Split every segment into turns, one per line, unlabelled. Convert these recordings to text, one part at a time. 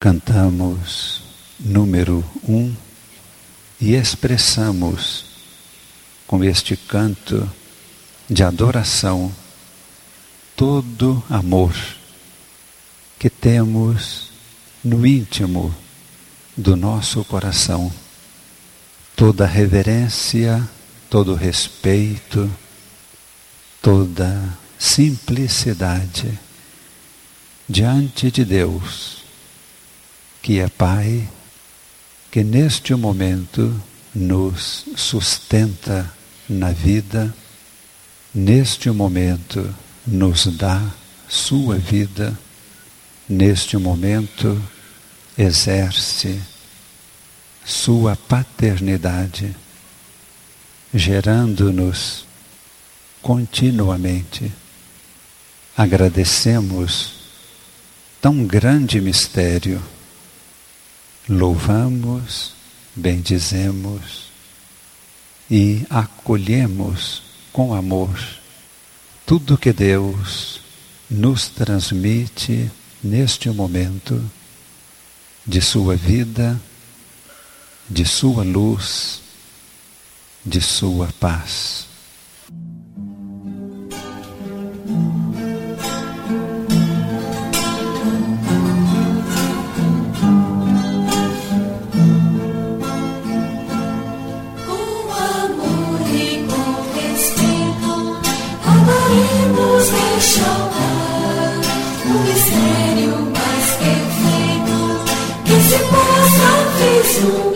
Cantamos número um e expressamos com este canto de adoração todo amor que temos no íntimo do nosso coração, toda reverência, todo respeito, toda simplicidade diante de Deus que é Pai, que neste momento nos sustenta na vida, neste momento nos dá sua vida, neste momento exerce sua paternidade, gerando-nos continuamente. Agradecemos tão grande mistério louvamos, bendizemos e acolhemos com amor tudo que Deus nos transmite neste momento de sua vida, de sua luz, de sua paz. mistério mais perfeito que se possa visualizar.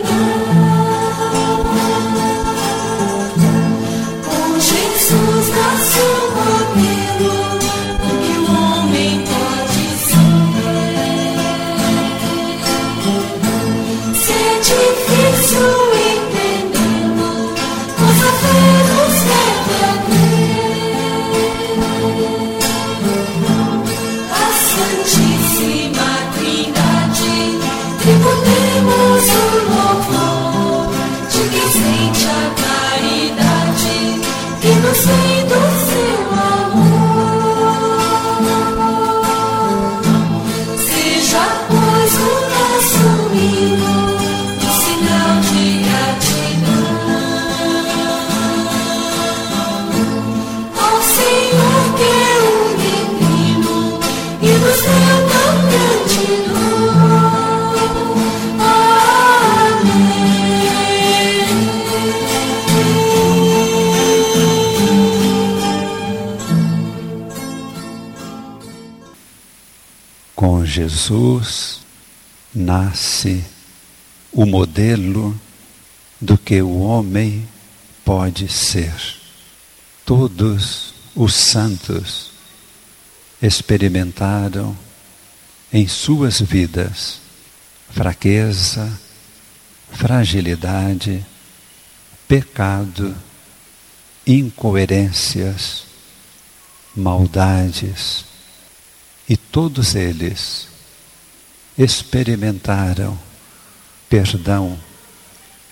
Jesus nasce o modelo do que o homem pode ser. Todos os santos experimentaram em suas vidas fraqueza, fragilidade, pecado, incoerências, maldades, e todos eles experimentaram perdão,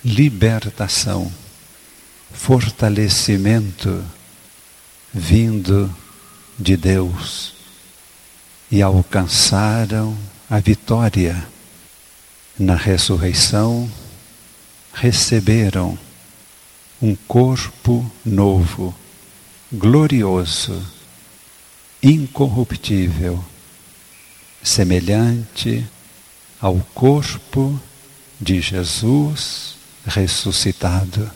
libertação, fortalecimento vindo de Deus e alcançaram a vitória na ressurreição, receberam um corpo novo, glorioso, incorruptível semelhante ao corpo de Jesus ressuscitado.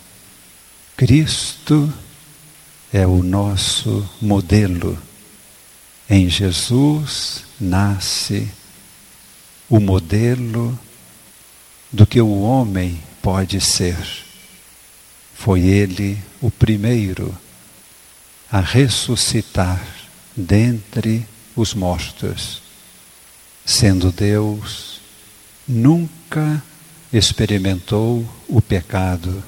Cristo é o nosso modelo. Em Jesus nasce o modelo do que o homem pode ser. Foi ele o primeiro a ressuscitar dentre os mortos sendo Deus, nunca experimentou o pecado,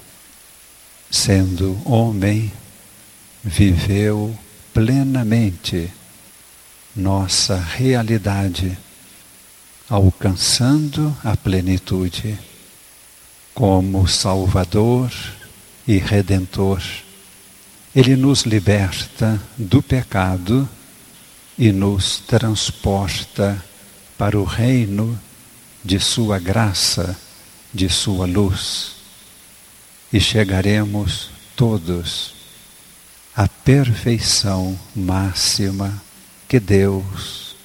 sendo homem, viveu plenamente nossa realidade, alcançando a plenitude como Salvador e Redentor. Ele nos liberta do pecado e nos transporta para o reino de Sua graça, de Sua luz, e chegaremos todos à perfeição máxima que Deus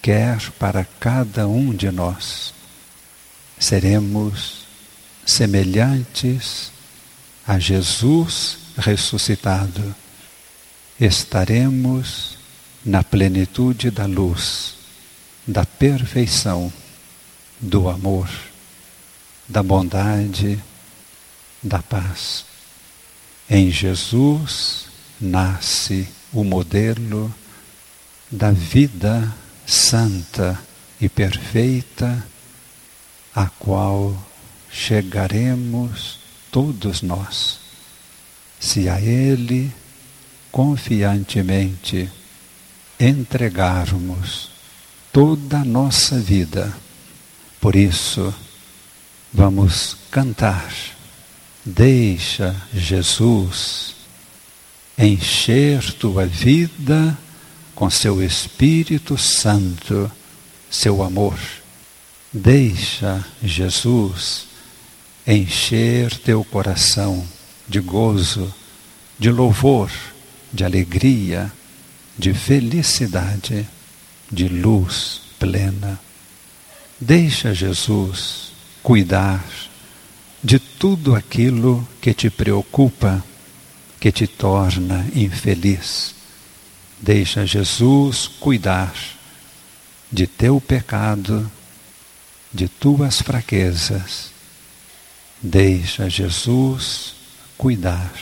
quer para cada um de nós. Seremos semelhantes a Jesus ressuscitado. Estaremos na plenitude da luz, da perfeição, do amor, da bondade, da paz. Em Jesus nasce o modelo da vida santa e perfeita, a qual chegaremos todos nós, se a Ele confiantemente entregarmos toda a nossa vida. Por isso, vamos cantar. Deixa Jesus encher tua vida com seu Espírito Santo, seu amor. Deixa Jesus encher teu coração de gozo, de louvor, de alegria, de felicidade, de luz plena. Deixa Jesus cuidar de tudo aquilo que te preocupa, que te torna infeliz. Deixa Jesus cuidar de teu pecado, de tuas fraquezas. Deixa Jesus cuidar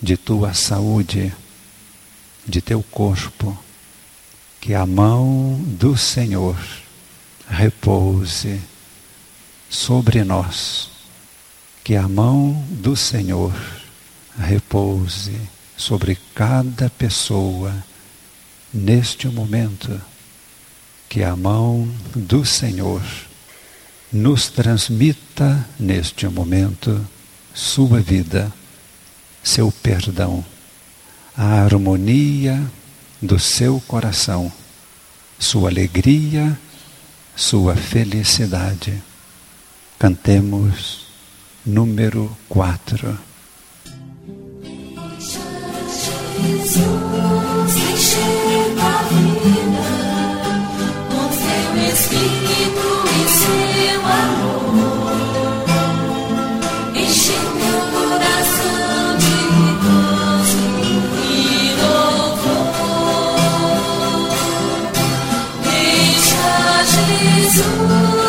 de tua saúde, de teu corpo. Que a mão do Senhor repouse sobre nós. Que a mão do Senhor repouse sobre cada pessoa neste momento. Que a mão do Senhor nos transmita neste momento sua vida, seu perdão, a harmonia do seu coração, sua alegria, sua felicidade. Cantemos número 4.
Jesus enchendo a vida com seu Espírito Jesus